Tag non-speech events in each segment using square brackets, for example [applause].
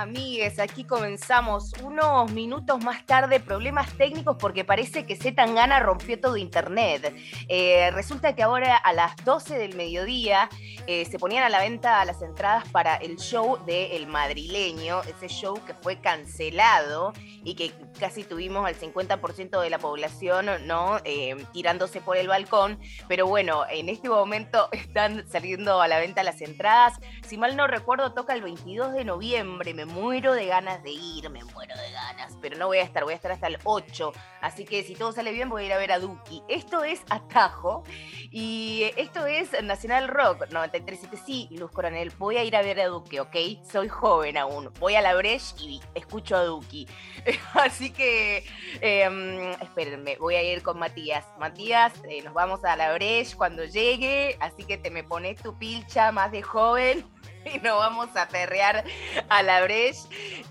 amigues? Aquí comenzamos unos minutos más tarde, problemas técnicos porque parece que Z Tangana rompió todo internet. Eh, resulta que ahora a las 12 del mediodía eh, se ponían a la venta las entradas para el show de El Madrileño, ese show que fue cancelado y que casi tuvimos al 50% de la población no Eh, tirándose por el balcón. Pero bueno, en este momento [laughs] están saliendo a la venta las entradas. Si mal no recuerdo, toca el 22 de noviembre. Me muero de ganas de ir, me muero de ganas. Pero no voy a estar, voy a estar hasta el 8. Así que si todo sale bien, voy a ir a ver a Duki. Esto es Atajo y esto es Nacional Rock 937. Sí, Luz Coronel, voy a ir a ver a Duki, ¿ok? Soy joven aún. Voy a la Breche y escucho a Duki. [laughs] Así que, eh, espérenme, voy a ir con Matías. Matías, eh, nos vamos a la Breche cuando llegue. Así que te me pones tu pilcha más de joven [laughs] y nos vamos a perrear a la Breche.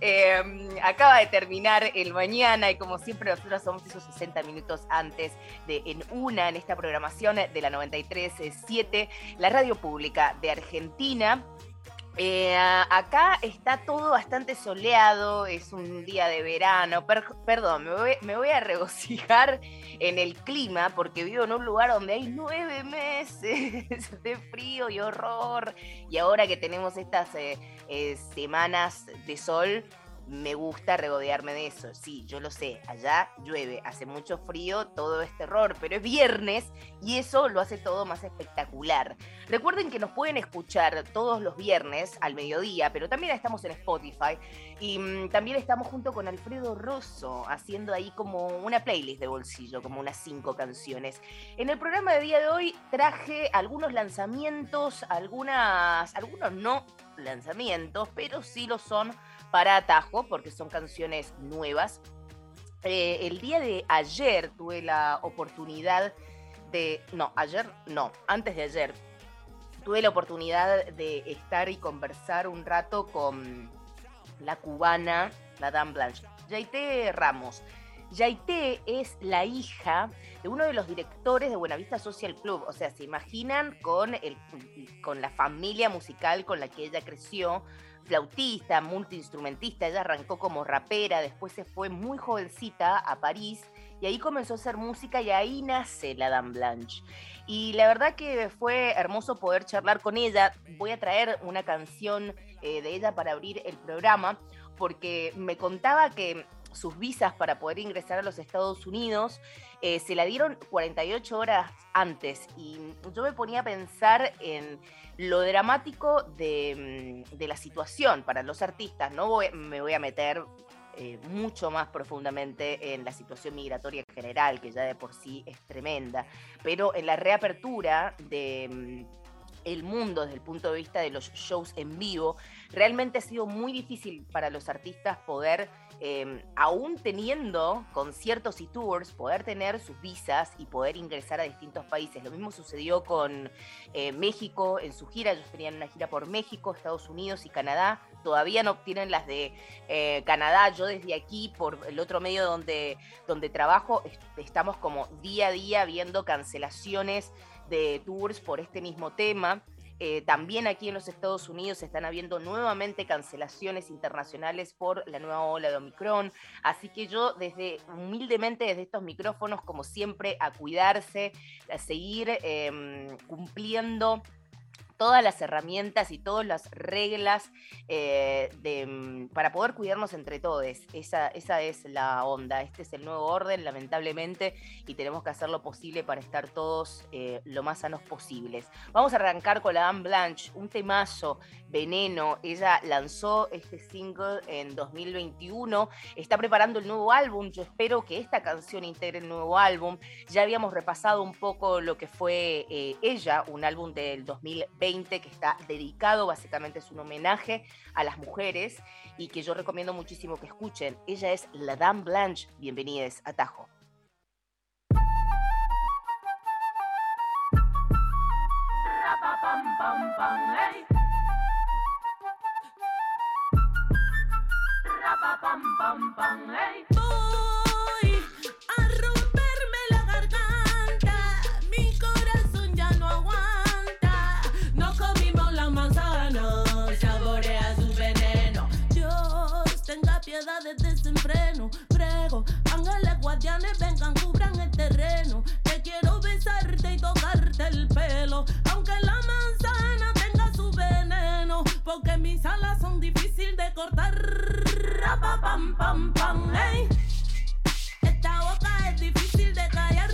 Eh, acaba de terminar el mañana y como siempre nosotros somos esos 60 minutos antes de En Una, en esta programación de la 93.7, la radio pública de Argentina. Eh, acá está todo bastante soleado, es un día de verano. Per- perdón, me voy, me voy a regocijar en el clima porque vivo en un lugar donde hay nueve meses [laughs] de frío y horror. Y ahora que tenemos estas eh, eh, semanas de sol, me gusta regodearme de eso. Sí, yo lo sé, allá llueve, hace mucho frío, todo es terror, pero es viernes y eso lo hace todo más espectacular. Recuerden que nos pueden escuchar todos los viernes al mediodía, pero también estamos en Spotify y mm, también estamos junto con Alfredo Rosso haciendo ahí como una playlist de bolsillo, como unas cinco canciones. En el programa de día de hoy traje algunos lanzamientos, algunas, algunos no lanzamientos, pero sí lo son para Atajo, porque son canciones nuevas. Eh, el día de ayer tuve la oportunidad de, no, ayer no, antes de ayer, tuve la oportunidad de estar y conversar un rato con la cubana, la Dame Blanche, Yaité Ramos. Yaité es la hija de uno de los directores de Buenavista Social Club. O sea, se imaginan con, el, con la familia musical con la que ella creció, flautista, multiinstrumentista. Ella arrancó como rapera, después se fue muy jovencita a París y ahí comenzó a hacer música y ahí nace la Dame Blanche. Y la verdad que fue hermoso poder charlar con ella. Voy a traer una canción eh, de ella para abrir el programa porque me contaba que sus visas para poder ingresar a los Estados Unidos eh, se la dieron 48 horas antes y yo me ponía a pensar en lo dramático de, mm, la situación para los artistas. No me voy a meter eh, mucho más profundamente en la situación migratoria en general, que ya de por sí es tremenda, pero en la reapertura de... mm, el mundo desde el punto de vista de los shows en vivo, realmente ha sido muy difícil para los artistas poder, eh, aún teniendo conciertos y tours, poder tener sus visas y poder ingresar a distintos países. Lo mismo sucedió con eh, México en su gira, ellos tenían una gira por México, Estados Unidos y Canadá, todavía no obtienen las de eh, Canadá. Yo desde aquí, por el otro medio donde, donde trabajo, est- estamos como día a día viendo cancelaciones de tours por este mismo tema. Eh, también aquí en los Estados Unidos están habiendo nuevamente cancelaciones internacionales por la nueva ola de Omicron. Así que yo desde humildemente desde estos micrófonos, como siempre, a cuidarse, a seguir eh, cumpliendo todas las herramientas y todas las reglas eh, mm, para poder cuidarnos entre todos. Esa, esa es la onda. Este es el nuevo orden, lamentablemente, y tenemos que hacer lo posible para estar todos eh, lo más sanos posibles. Vamos a arrancar con la Dame Blanche, un temazo, Veneno. Ella lanzó este single en 2021, está preparando el nuevo álbum. Yo espero que esta canción integre el nuevo álbum. Ya habíamos repasado un poco lo que fue eh, ella, un álbum del 2020 que está dedicado, básicamente es un homenaje a las mujeres y que yo recomiendo muchísimo que escuchen. Ella es la Dame Blanche. Bienvenidos a Tajo. de pelo. Aunque la manzana tenga su veneno. Porque mis alas son difíciles de cortar. Esta boca es difícil de callar.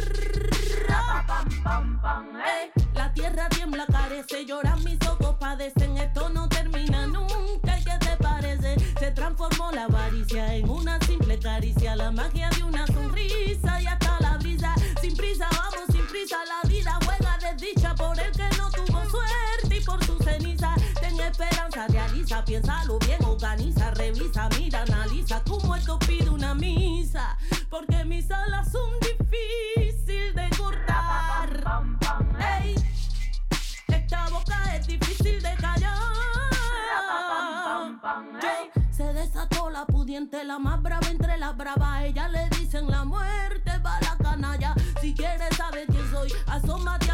La tierra tiembla, carece, lloran mis ojos, padecen. Esto no termina nunca. ¿Qué te parece? Se transformó la avaricia en una simple caricia, la magia piénsalo bien, organiza, revisa, mira, analiza como esto pide una misa. Porque mis alas son difíciles de cortar. esta boca es difícil de callar. Se desató la pudiente, la más brava entre las bravas. Ella le dicen la muerte va la canalla. Si quieres saber quién soy, asómate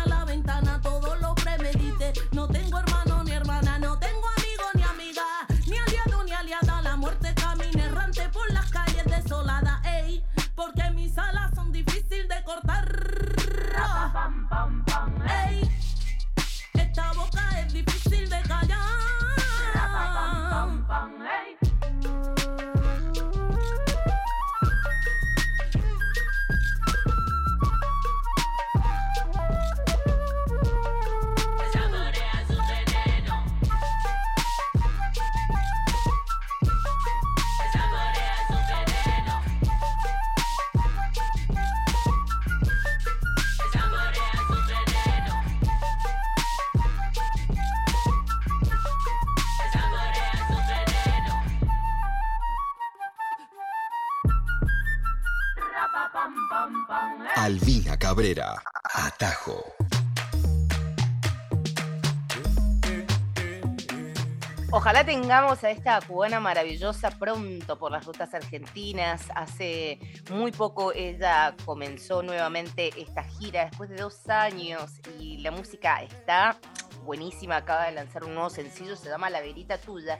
Tengamos a esta cubana maravillosa pronto por las rutas argentinas. Hace muy poco ella comenzó nuevamente esta gira después de dos años y la música está buenísima. Acaba de lanzar un nuevo sencillo, se llama La Verita Tuya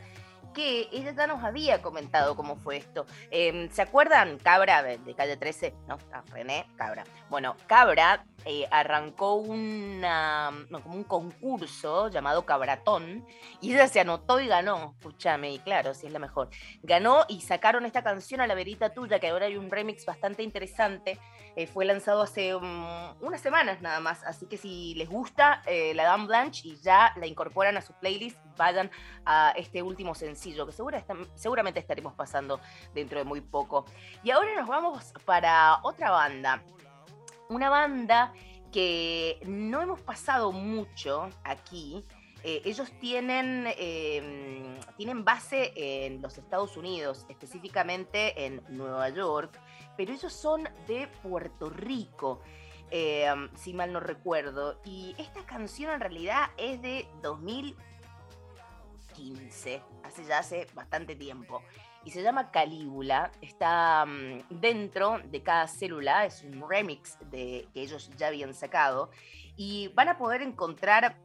que ella ya nos había comentado cómo fue esto. Em, ¿Se acuerdan? Cabra de, calle 13, ¿no? Ah, René Cabra. Bueno, Cabra eh, arrancó una, como un concurso llamado Cabratón y ella se anotó y ganó. Escúchame, y claro, si es la mejor. Ganó y sacaron esta canción a la verita tuya, que ahora hay un remix bastante interesante. Eh, fue lanzado hace um, unas semanas nada más, así que si les gusta eh, la Dame Blanche y ya la incorporan a su playlist, vayan a este último sencillo que seguramente estaremos pasando dentro de muy poco. Y ahora nos vamos para otra banda una banda que no hemos pasado mucho aquí. Eh, ellos tienen, em, tienen base en los Estados Unidos, específicamente en Nueva York, pero ellos son de Puerto Rico, em, si mal no recuerdo. Y esta canción en realidad es de 2015, hace ya hace bastante tiempo y se llama Calígula. Está mm, dentro de cada célula, es un remix de, que ellos ya habían sacado y van a poder encontrar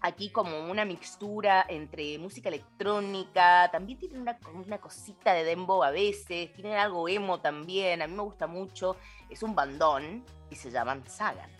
aquí como una mixtura entre música electrónica, también tienen una, una cosita de dembow a veces, tienen algo emo también, a mí me gusta mucho, es un bandón y se llaman Sagan.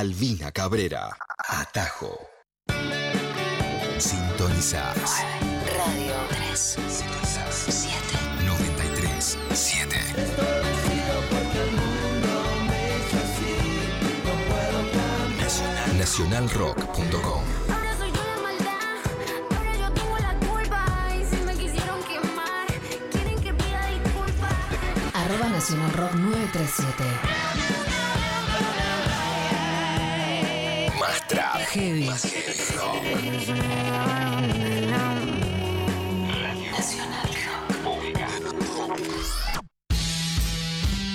Alvina Cabrera. Atajo. Sintonizadas. Radio 3. Sintonizas 7937, Sintonizadas. 7. 93. 7. Nacionalrock.com Ahora soy yo la maldad, ahora yo tuvo la culpa Y si me quisieron quemar, quieren que pida disculpas Arroba Nacional Rock 937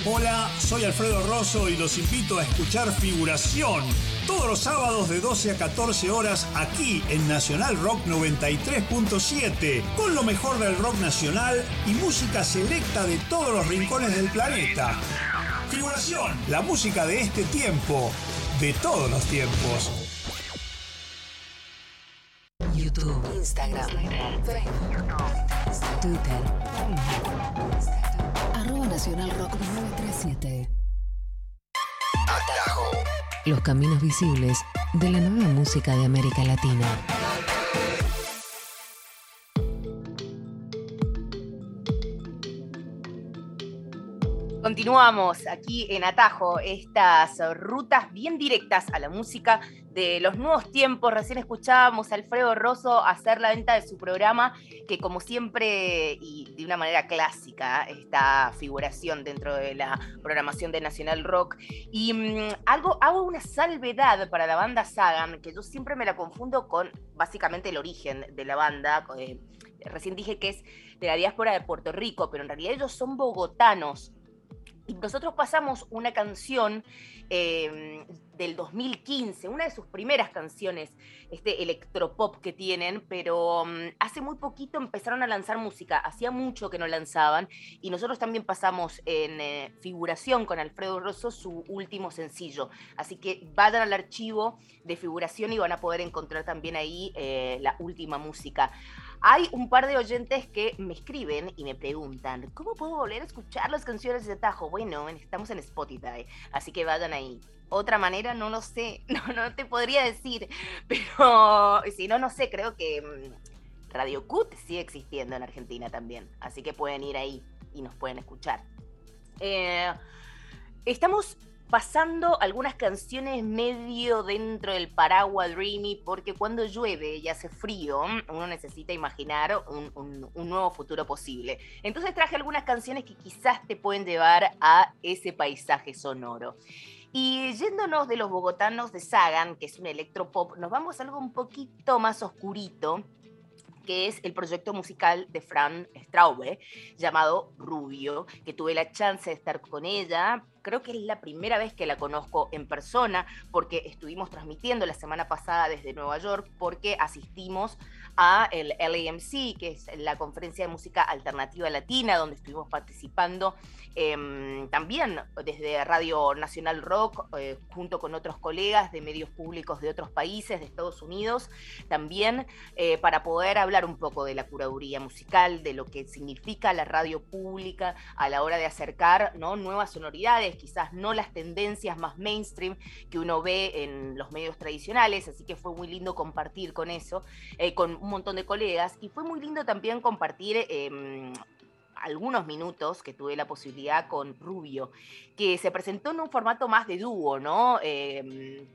Hola, soy Alfredo Rosso y los invito a escuchar Figuración todos los sábados de 12 a 14 horas aquí en Nacional Rock 93.7 con lo mejor del rock nacional y música selecta de todos los rincones del planeta. Figuración, la música de este tiempo, de todos los tiempos. YouTube, Instagram, Facebook, Twitter. Arroba Nacional Rock 937. Atajo. Los caminos visibles de la nueva música de América Latina. Continuamos aquí en Atajo, estas rutas bien directas a la música de los nuevos tiempos. Recién escuchábamos a Alfredo Rosso hacer la venta de su programa, que como siempre y de una manera clásica, está figuración dentro de la programación de Nacional Rock. Y mm, algo, hago una salvedad para la banda Sagan, que yo siempre me la confundo con básicamente el origen de la banda. eh, recién dije que es de la diáspora de Puerto Rico, pero en realidad ellos son bogotanos. Y nosotros pasamos una canción eh, del 2015, una de sus primeras canciones, este electropop que tienen, pero um, hace muy poquito empezaron a lanzar música, hacía mucho que no lanzaban, y nosotros también pasamos en eh, figuración con Alfredo Rosso su último sencillo. Así que vayan al archivo de figuración y van a poder encontrar también ahí eh, la última música. Hay un par de oyentes que me escriben y me preguntan, ¿cómo puedo volver a escuchar las canciones de Tajo? Bueno, estamos en Spotify, así que vayan ahí. Otra manera, no lo sé, [laughs] no, te podría decir, pero si no, no sé, creo que mm, Radio Cut sigue existiendo en Argentina también, así que pueden ir ahí y nos pueden escuchar. Eh, estamos pasando algunas canciones medio dentro del paraguas Dreamy, porque cuando llueve y hace frío, uno necesita imaginar un, nuevo futuro posible. Entonces traje algunas canciones que quizás te pueden llevar a ese paisaje sonoro. Y yéndonos de los bogotanos de Sagan, que es un electropop, nos vamos a algo un poquito más oscurito, que es el proyecto musical de Fran Straube, llamado Rubio, que tuve la chance de estar con ella. Creo que es la primera vez que la conozco en persona, porque estuvimos transmitiendo la semana pasada desde Nueva York, porque asistimos a el LAMC, que es la conferencia de música alternativa latina, donde estuvimos participando em, también desde Radio Nacional Rock, eh, junto con otros colegas de medios públicos de otros países, de Estados Unidos, también eh, para poder hablar un poco de la curaduría musical, de lo que significa la radio pública a la hora de acercar nuevas sonoridades quizás no las tendencias más mainstream que uno ve en los medios tradicionales, así que fue muy lindo compartir con eso, eh, con un montón de colegas, y fue muy lindo también compartir... em, algunos minutos que tuve la posibilidad con Rubio, que se presentó en un formato más de dúo, ¿no? Em,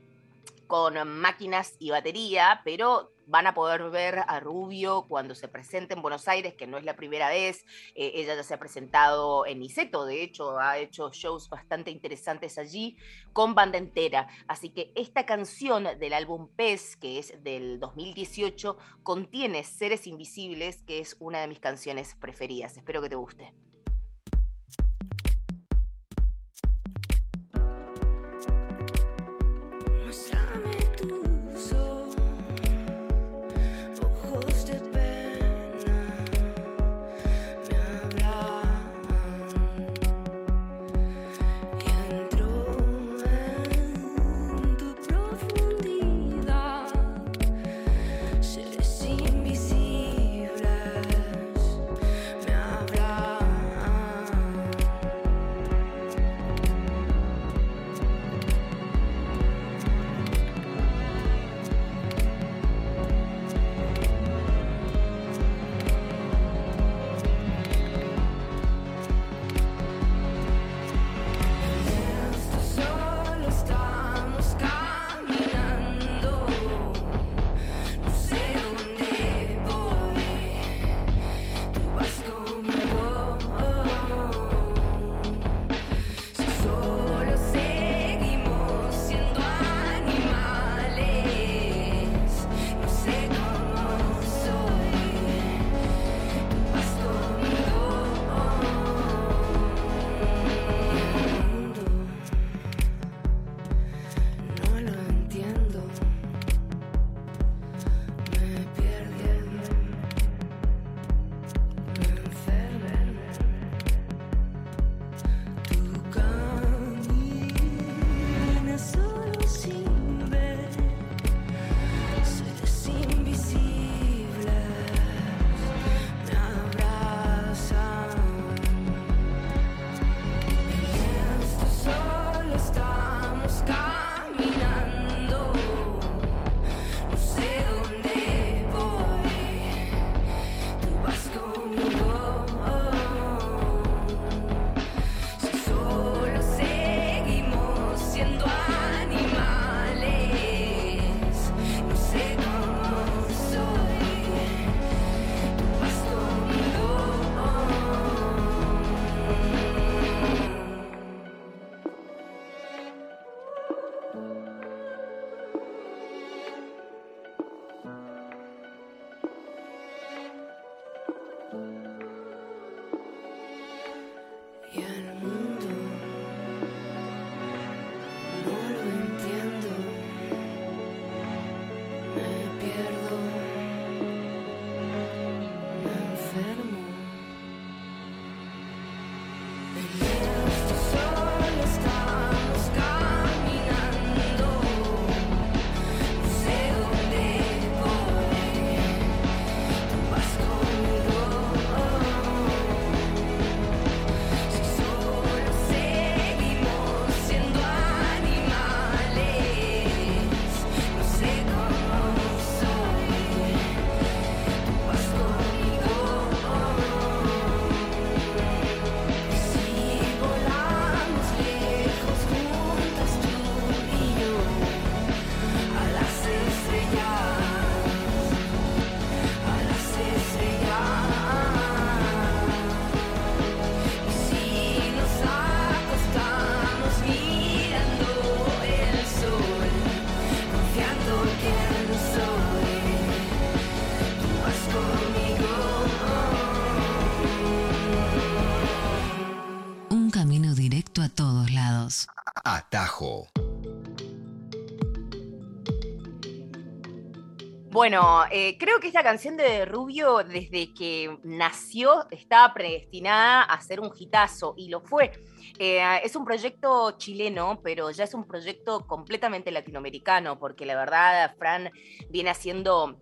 con máquinas y batería, pero van a poder ver a Rubio cuando se presente en Buenos Aires, que no es la primera vez. Eh, ella ya se ha presentado en Niceto, de hecho, ha hecho shows bastante interesantes allí con banda entera. Así que esta canción del álbum Pez, que es del 2018, contiene Seres Invisibles, que es una de mis canciones preferidas. Espero que te guste. Bueno, eh, creo que esta canción de Rubio, desde que nació, estaba predestinada a ser un hitazo y lo fue. Eh, es un proyecto chileno, pero ya es un proyecto completamente latinoamericano, porque la verdad, Fran viene haciendo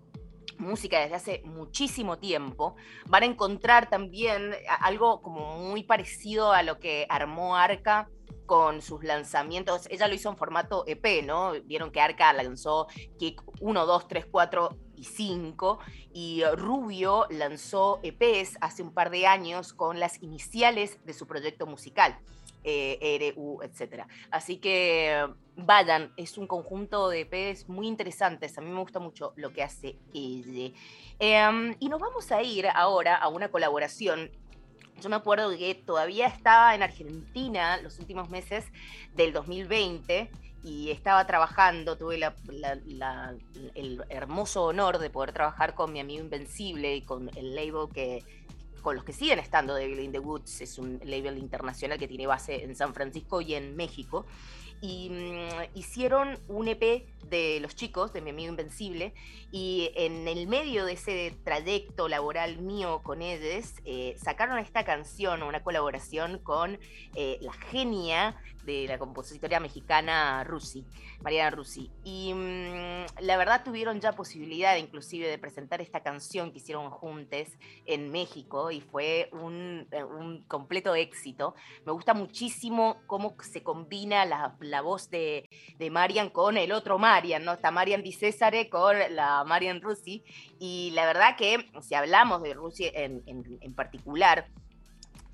música desde hace muchísimo tiempo, van a encontrar también algo como muy parecido a lo que armó Arca con sus lanzamientos. Ella lo hizo en formato EP, ¿no? Vieron que Arca lanzó Kick 1, 2, 3, 4 y 5 y Rubio lanzó EPs hace un par de años con las iniciales de su proyecto musical. Eh, RU, etc. Así que vayan, es un conjunto de EPs muy interesantes. A mí me gusta mucho lo que hace ella. Em, y nos vamos a ir ahora a una colaboración yo me acuerdo que todavía estaba en Argentina los últimos meses del 2020 y estaba trabajando, tuve la- la- la- el hermoso honor de poder trabajar con mi amigo Invencible y con el label que con los que siguen estando Devil in the Woods, es un label internacional que tiene base en San Francisco y en México. Y mm, hicieron un EP de los chicos, de mi amigo Invencible, y en el medio de ese trayecto laboral mío con ellos, eh, sacaron esta canción, una colaboración con eh, la genia de la compositora mexicana Rusi, Mariana Rusi. Y mm, la verdad tuvieron ya posibilidad inclusive de presentar esta canción que hicieron juntes en México y fue un, eh, un completo éxito. Me gusta muchísimo cómo se combina la, la voz de, de Marian con el otro Marian, ¿no? Está Marian Di Césare con la Marian Rusi. Y la verdad que si hablamos de Rusi en, en- en particular,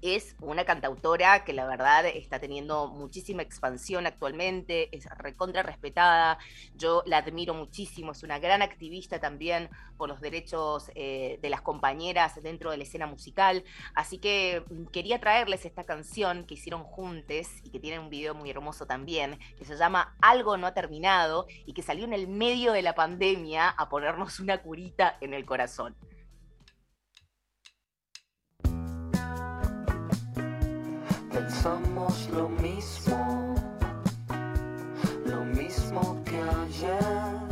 es una cantautora que la verdad está teniendo muchísima expansión actualmente, es recontra respetada, yo la admiro muchísimo, es una gran activista también por los derechos eh, de las compañeras dentro de la escena musical, así que quería traerles esta canción que hicieron juntes y que tiene un video muy hermoso también, que se llama Algo no ha terminado y que salió en el medio de la pandemia a ponernos una curita en el corazón. Pensamos lo mismo, lo mismo que ayer.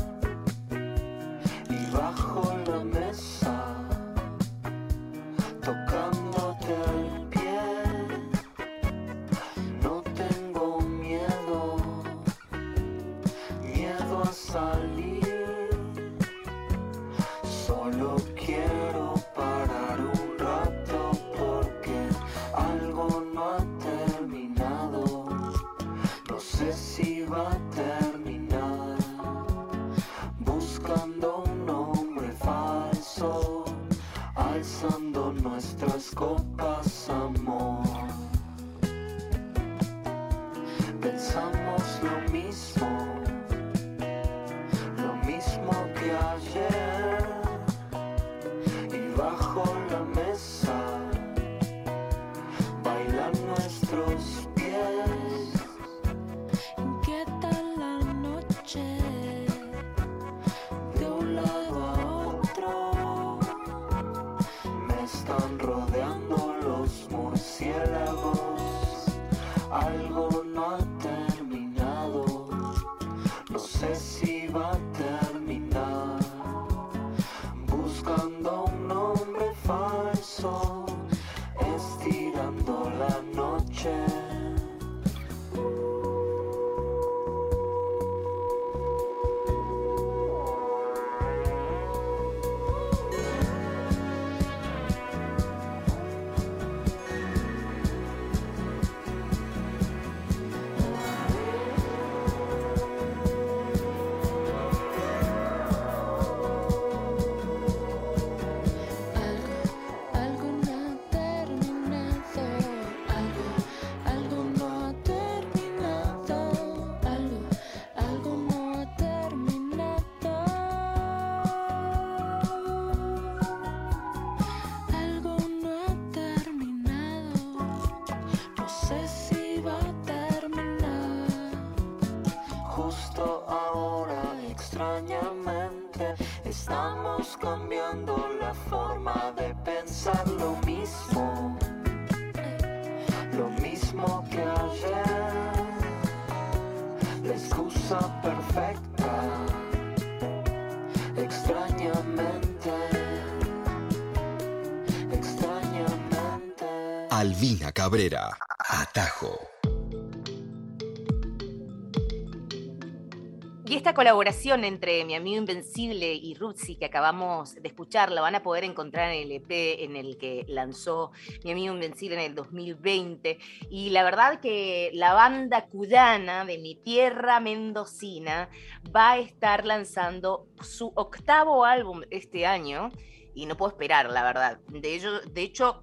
Atajo. Y esta colaboración entre mi amigo Invencible y Rutsi que acabamos de escuchar la van a poder encontrar en el EP en el que lanzó mi amigo Invencible en el 2020. Y la verdad que la banda cuyana de mi tierra mendocina va a estar lanzando su octavo álbum este año y no puedo esperar, la verdad. De, de hecho,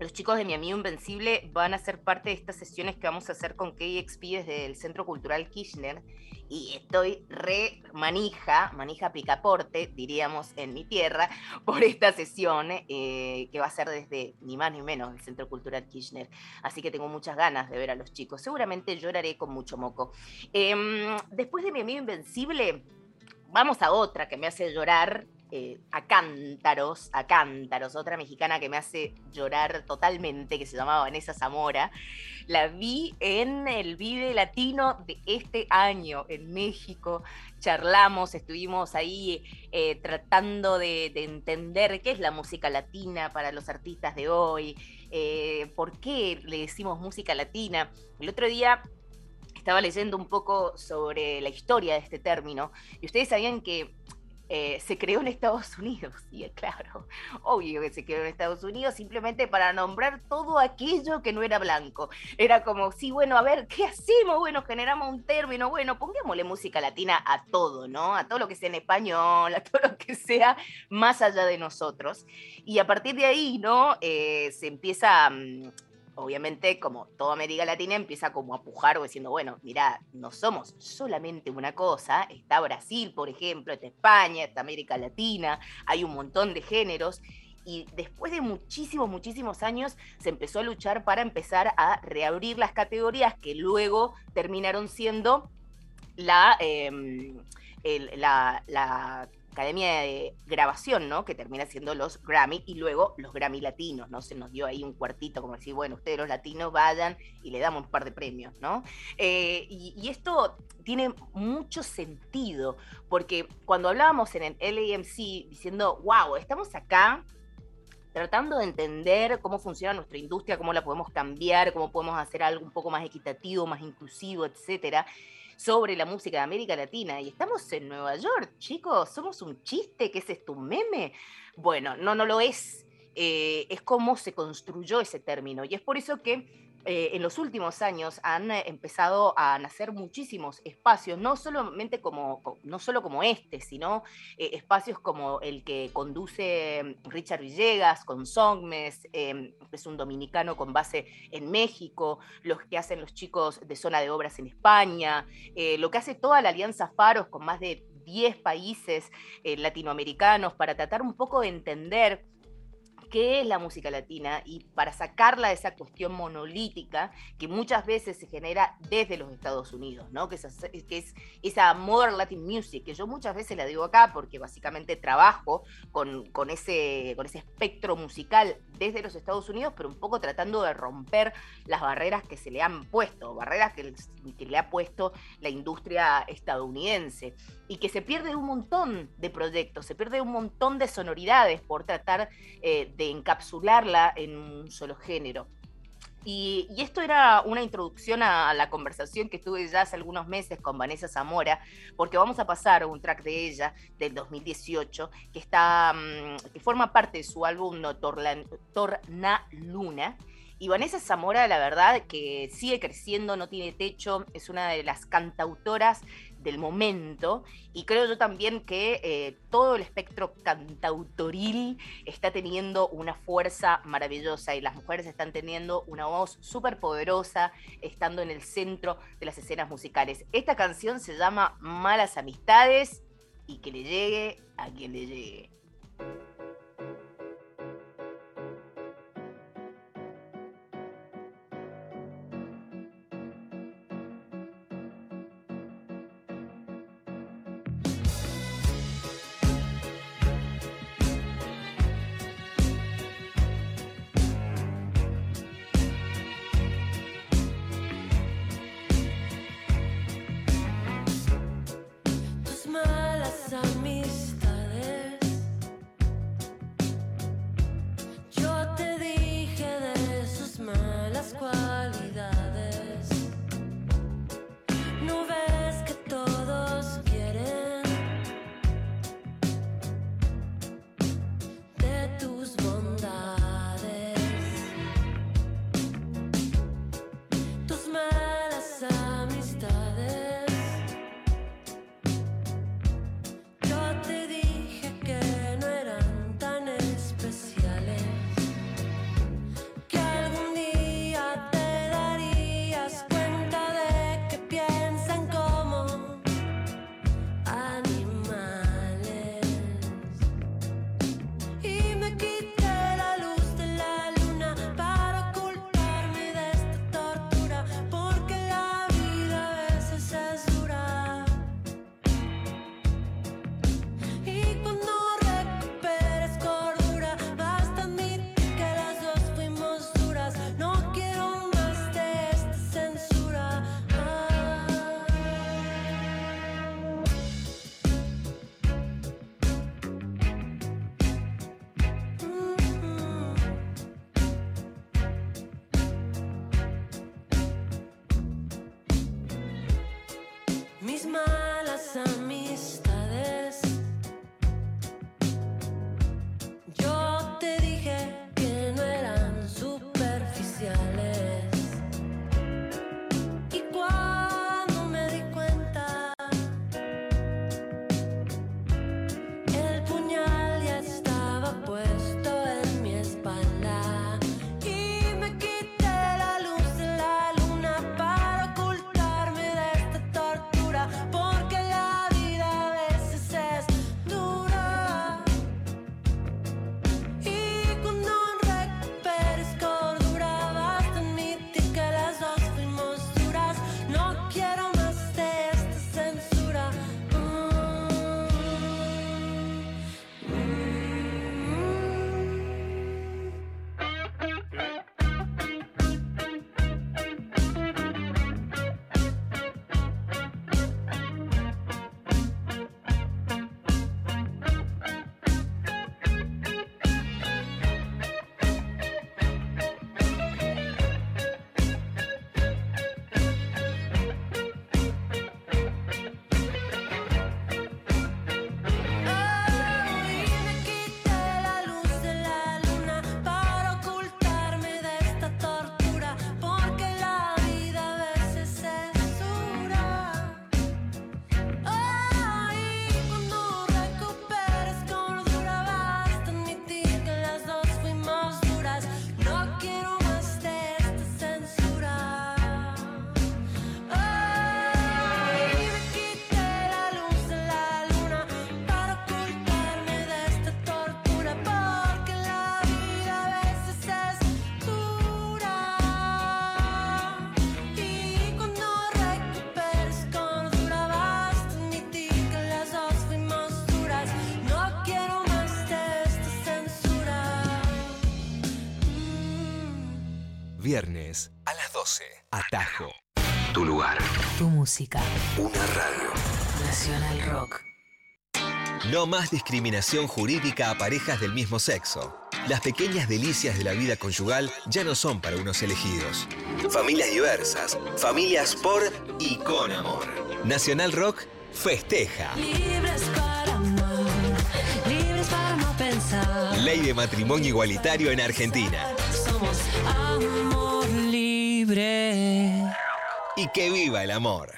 los chicos de mi amigo Invencible van a ser parte de estas sesiones que vamos a hacer con KXP desde el Centro Cultural Kirchner y estoy re manija, manija picaporte, diríamos en mi tierra, [laughs] por esta sesión eh, que va a ser desde ni más ni menos el Centro Cultural Kirchner. Así que tengo muchas ganas de ver a los chicos. Seguramente lloraré con mucho moco. Em, después de mi amigo Invencible, vamos a otra que me hace llorar eh, a cántaros, a cántaros, otra mexicana que me hace llorar totalmente, que se llamaba Vanessa Zamora. La vi en el Vive Latino de este año en México. Charlamos, estuvimos ahí eh, tratando de, de, entender qué es la música latina para los artistas de hoy, eh, por qué le decimos música latina. El otro día estaba leyendo un poco sobre la historia de este término y ustedes sabían que eh, se creó en Estados Unidos. [laughs] Y claro, obvio que se creó en Estados Unidos simplemente para nombrar todo aquello que no era blanco. Era como, sí, bueno, a ver, ¿qué hacemos? Bueno, generamos un término, bueno, pongámosle música latina a todo, ¿no? A todo lo que sea en español, [laughs] a todo lo que sea más allá de nosotros. Y a partir de ahí, ¿no? Eh, se empieza... Um, obviamente, como toda América Latina, empieza como a pujar o diciendo, bueno, mira, no somos solamente una cosa, está Brasil, por ejemplo, está España, está América Latina, hay un montón de géneros. Y después de muchísimos, muchísimos años se empezó a luchar para empezar a reabrir las categorías que luego terminaron siendo la, el, la, la Academia de Grabación, ¿no? Que termina siendo los Grammy y luego los Grammy Latinos, ¿no? Se nos dio ahí un cuartito, como decir, bueno, ustedes los latinos vayan y le damos un par de premios, ¿no? Eh, y, y, esto tiene mucho sentido, porque cuando hablábamos en el LAMC diciendo, wow, estamos acá tratando de entender cómo funciona nuestra industria, cómo la podemos cambiar, cómo podemos hacer algo un poco más equitativo, más inclusivo, etcétera sobre la música de América Latina. Y estamos en Nueva York, chicos, somos un chiste, ¿qué es esto? ¿Un meme? Bueno, no, no lo es. Eh, es cómo se construyó ese término. Y es por eso que eh, en los últimos años han eh, empezado a nacer muchísimos espacios, no solamente como, no solo como este, sino eh, espacios como el que conduce Richard Villegas con Songmes, eh, es un dominicano con base en México, los que hacen los chicos de zona de obras en España, lo que hace toda la Alianza Faros con más de 10 países latinoamericanos para tratar un poco de entender qué es la música latina y para sacarla de esa cuestión monolítica que muchas veces se genera desde los Estados Unidos, ¿no? Que es, esa modern Latin music, que yo muchas veces la digo acá porque básicamente trabajo con, con, ese, con ese espectro musical desde los Estados Unidos, pero un poco tratando de romper las barreras que se le han puesto, barreras que, que le ha puesto la industria estadounidense y que se pierde un montón de proyectos, se pierde un montón de sonoridades por tratar eh, de encapsularla en un solo género. Y, esto era una introducción a la conversación que tuve ya hace algunos meses con Vanessa Zamora, porque vamos a pasar un track de ella del 2018 que, está, que forma parte de su álbum Torna Luna. Y Vanessa Zamora, la verdad, que sigue creciendo, no tiene techo, es una de las cantautoras del momento y creo yo también que eh, todo el espectro cantautoril está teniendo una fuerza maravillosa y las mujeres están teniendo una voz súper poderosa estando en el centro de las escenas musicales. Esta canción se llama Malas Amistades y que le llegue a quien le llegue. 12. Atajo. Tu lugar. Tu música. Una radio. Nacional Rock. No más discriminación jurídica a parejas del mismo sexo. Las pequeñas delicias de la vida conyugal ya no son para unos elegidos. Familias diversas, familias por y con amor. Nacional Rock festeja. Libres para amar, libres para no pensar. Ley de matrimonio igualitario en Argentina. Somos amor. Y que viva el amor.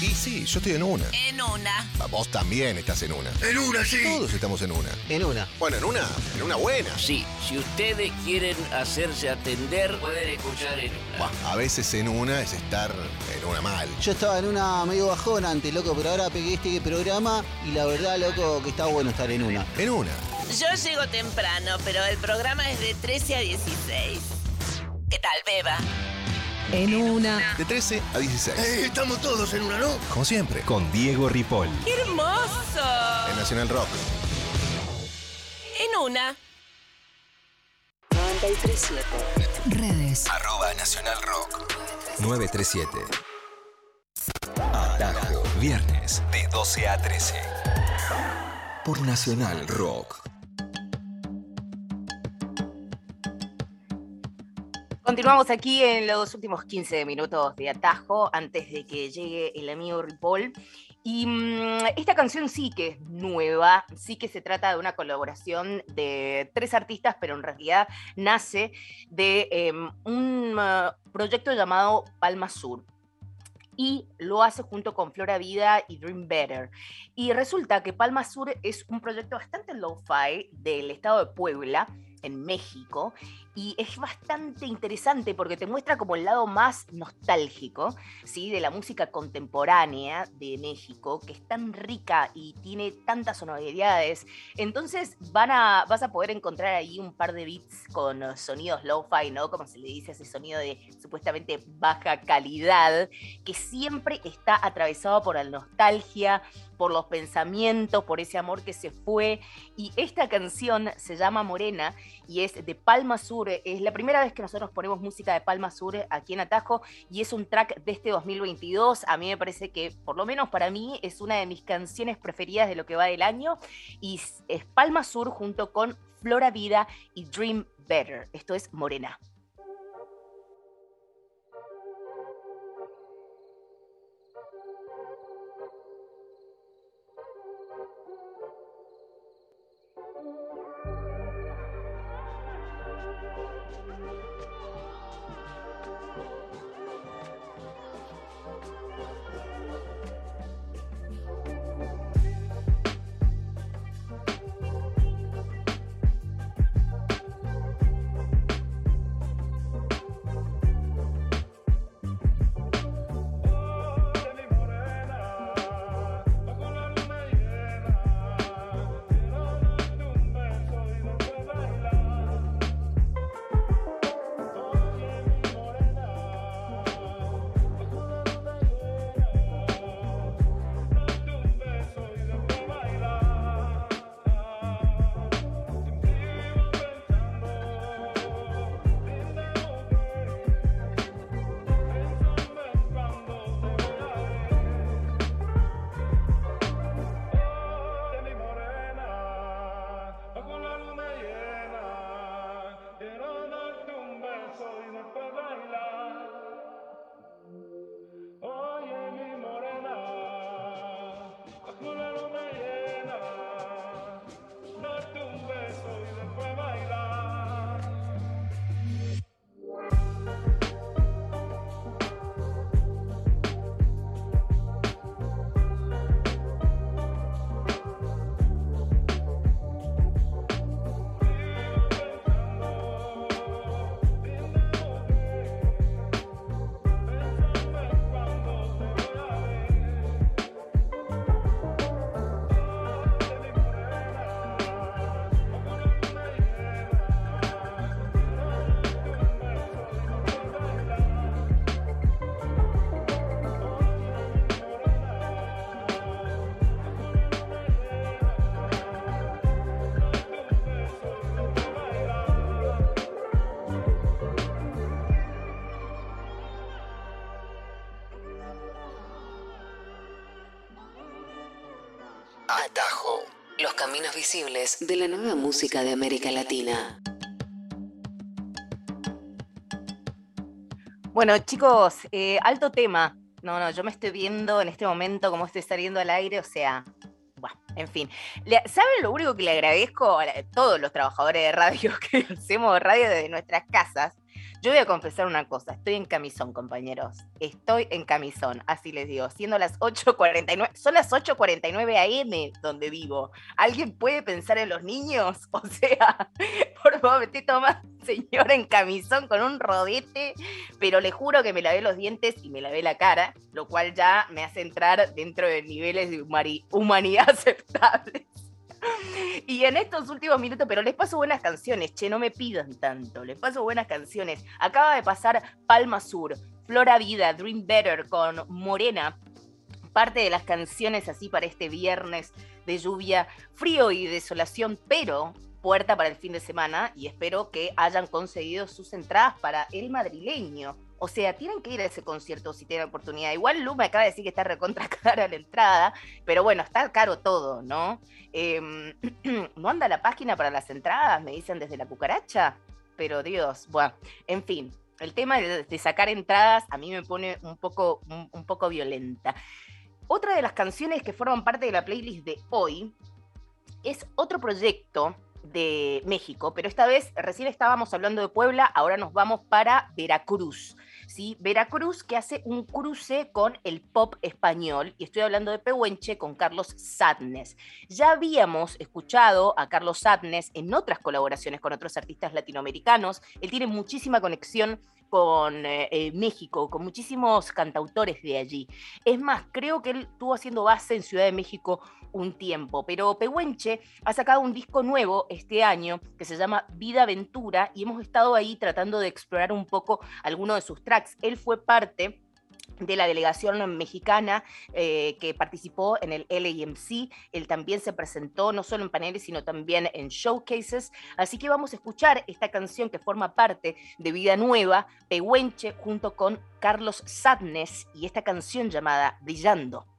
Y sí, yo estoy en una. En una. Vos también estás en una. En una, sí. Todos estamos en una. En una. Bueno, en una, en una buena. Sí, si ustedes quieren hacerse atender, pueden escuchar en una. Buah, a veces en una es estar en una mal. Yo estaba en una medio bajón antes, loco, pero ahora pegué este programa y la verdad, loco, que está bueno estar en una. En una. Yo llego temprano, pero el programa es de 13 a 16. ¿Qué tal, Beba? En una. De 13 a 16. estamos todos en una, ¿no? Como siempre. Con Diego Ripoll. ¡Qué hermoso! En Nacional Rock. En una. 937. Redes. Arroba Nacional Rock. 937. Atajo. Viernes de 12 a 13. Por Nacional Rock. Continuamos aquí en los últimos 15 minutos de atajo antes de que llegue el amigo Ripoll. Y mm, esta canción sí que es nueva, sí que se trata de una colaboración de tres artistas, pero en realidad nace de em, un uh, proyecto llamado Palma Sur y lo hace junto con Flora Vida y Dream Better. Y resulta que Palma Sur es un proyecto bastante low-fi del estado de Puebla, en México, y es bastante interesante porque te muestra como el lado más nostálgico, ¿sí? De la música contemporánea de México, que es tan rica y tiene tantas sonoridades. Entonces van a, vas a poder encontrar ahí un par de beats con sonidos lo-fi, ¿no? Como se le dice ese sonido de supuestamente baja calidad, que siempre está atravesado por la nostalgia, por los pensamientos, por ese amor que se fue. Y esta canción se llama Morena y es de Palma Sur. Es la primera vez que nosotros ponemos música de Palma Sur aquí en Atajo y es un track de este 2022. A mí me parece que, por lo menos para mí, es una de mis canciones preferidas de lo que va del año y es Palma Sur junto con Flora Vida y Dream Better. Esto es Morena. Caminos visibles de la nueva música de América Latina. Bueno, chicos, eh, alto tema. No, no, yo me estoy viendo en este momento cómo estoy saliendo al aire, o sea, bueno, en fin. ¿Saben lo único que le agradezco a todos los trabajadores de radio [laughs] que hacemos radio desde nuestras casas? Yo voy a confesar una cosa, estoy en camisón, compañeros. Estoy en camisón, así les digo, siendo las 8.49, son las 8.49 AM donde vivo. ¿Alguien puede pensar en los niños? [laughs] O sea, por favor, me estoy tomando señora en camisón con un rodete, pero le juro que me lavé los dientes y me lavé la cara, lo cual ya me hace entrar dentro de niveles de humanidad [laughs] aceptables. [laughs] Y en estos últimos minutos, pero les paso buenas canciones, che, no me pidan tanto, les paso buenas canciones. Acaba de pasar Palma Sur, Flora Vida, Dream Better con Morena, parte de las canciones así para este viernes de lluvia, frío y desolación, pero puerta para el fin de semana y espero que hayan conseguido sus entradas para el madrileño. O sea, tienen que ir a ese concierto si tienen oportunidad. Igual Lu me acaba de decir que está recontra [laughs] cara la entrada, pero bueno, está caro todo, ¿no? Em, [clears throat] ¿No anda la página para las entradas? Me dicen desde la cucaracha. Pero Dios, bueno, en fin, el tema de, sacar entradas a mí me pone un poco, un poco violenta. Otra de las canciones que forman parte de la playlist de hoy es otro proyecto de México, pero esta vez recién estábamos hablando de Puebla, ahora nos vamos para Veracruz. ¿sí? Veracruz que hace un cruce con el pop español, y estoy hablando de Pehuenche con Carlos Sadness. Ya habíamos escuchado a Carlos Sadness en otras colaboraciones con otros artistas latinoamericanos, él tiene muchísima conexión con eh, eh, México, con muchísimos cantautores de allí. Es más, creo que él estuvo haciendo base en Ciudad de México un tiempo, pero Pehuenche ha sacado un disco nuevo este año que se llama Vida Aventura y hemos estado ahí tratando de explorar un poco algunos de sus tracks. Él fue parte de la delegación mexicana eh, que participó en el LAMC. Él también se presentó no solo en paneles, sino también en showcases. Así que vamos a escuchar esta canción que forma parte de Vida Nueva, Pehuenche, junto con Carlos Sadness y esta canción llamada Brillando.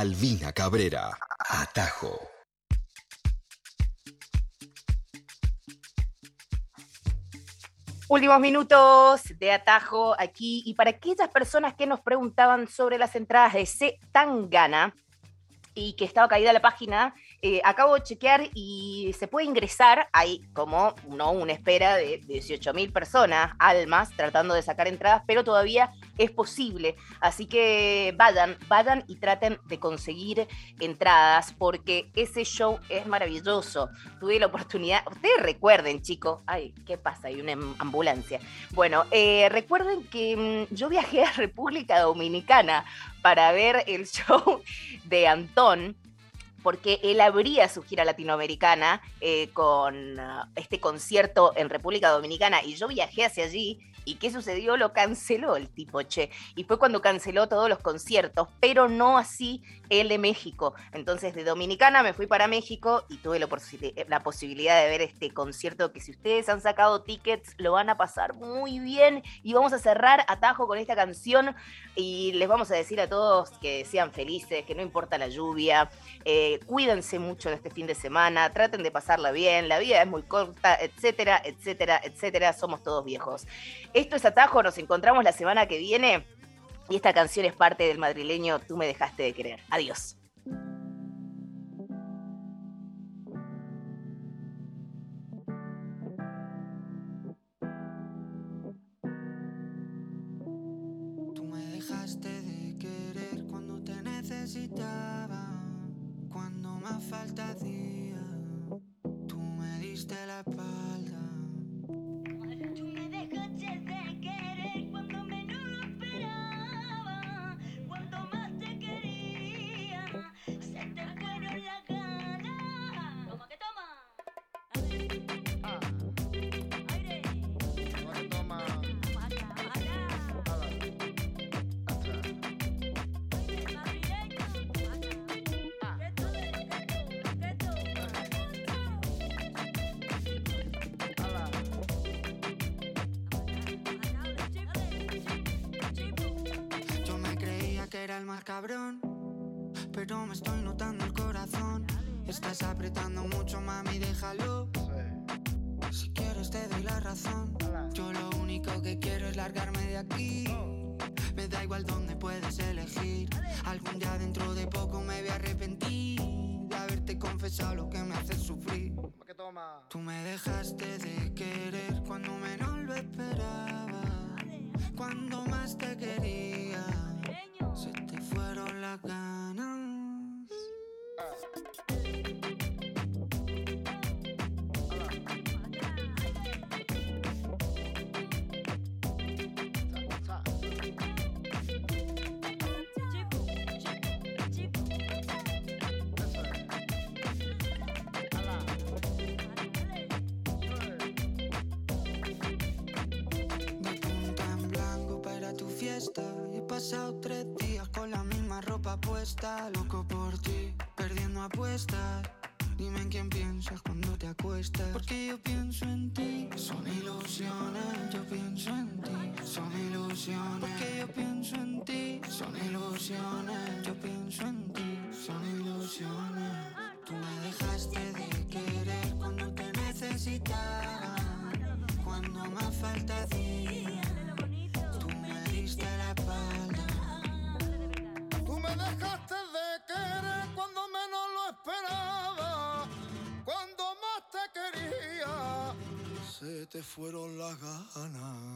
Albina Cabrera. Atajo. Últimos minutos de atajo aquí. Y para aquellas personas que nos preguntaban sobre las entradas de C Tangana y que estaba caída la página, eh, acabo de chequear y se puede ingresar. Hay como no una espera de 18.000 personas, almas, tratando de sacar entradas, pero todavía es posible. Así que vayan, vayan y traten de conseguir entradas porque ese show es maravilloso. Tuve la oportunidad, ustedes recuerden, chicos, ay, ¿qué pasa? Hay una am- ambulancia. Bueno, eh, recuerden que mm, yo viajé a República Dominicana para ver el [laughs] show de Antón porque él abría su gira latinoamericana eh, con ah, este concierto en República Dominicana y yo viajé hacia allí y ¿qué sucedió? Lo canceló el tipo, che. Y fue cuando canceló todos los conciertos, pero no así el de México. Entonces de Dominicana me fui para México y tuve la, posi- la posibilidad de ver este concierto que si ustedes han sacado tickets lo van a pasar muy bien y vamos a cerrar atajo con esta canción y les vamos a decir a todos que sean felices, que no importa la lluvia, eh, cuídense mucho en este fin de semana, traten de pasarla bien, la vida es muy corta, etcétera, etcétera, etcétera, somos todos viejos. Esto es Atajo, nos encontramos la semana que viene y esta canción es parte del madrileño Tú me dejaste de querer. Adiós. Pasado tres días con la misma ropa puesta. Loco por ti, perdiendo apuestas. Dime en quién piensas cuando te acuestas. Porque yo pienso en ti. Son ilusiones, yo pienso en ti. Son ilusiones. Porque yo pienso en ti. Son ilusiones, fueron las ganas.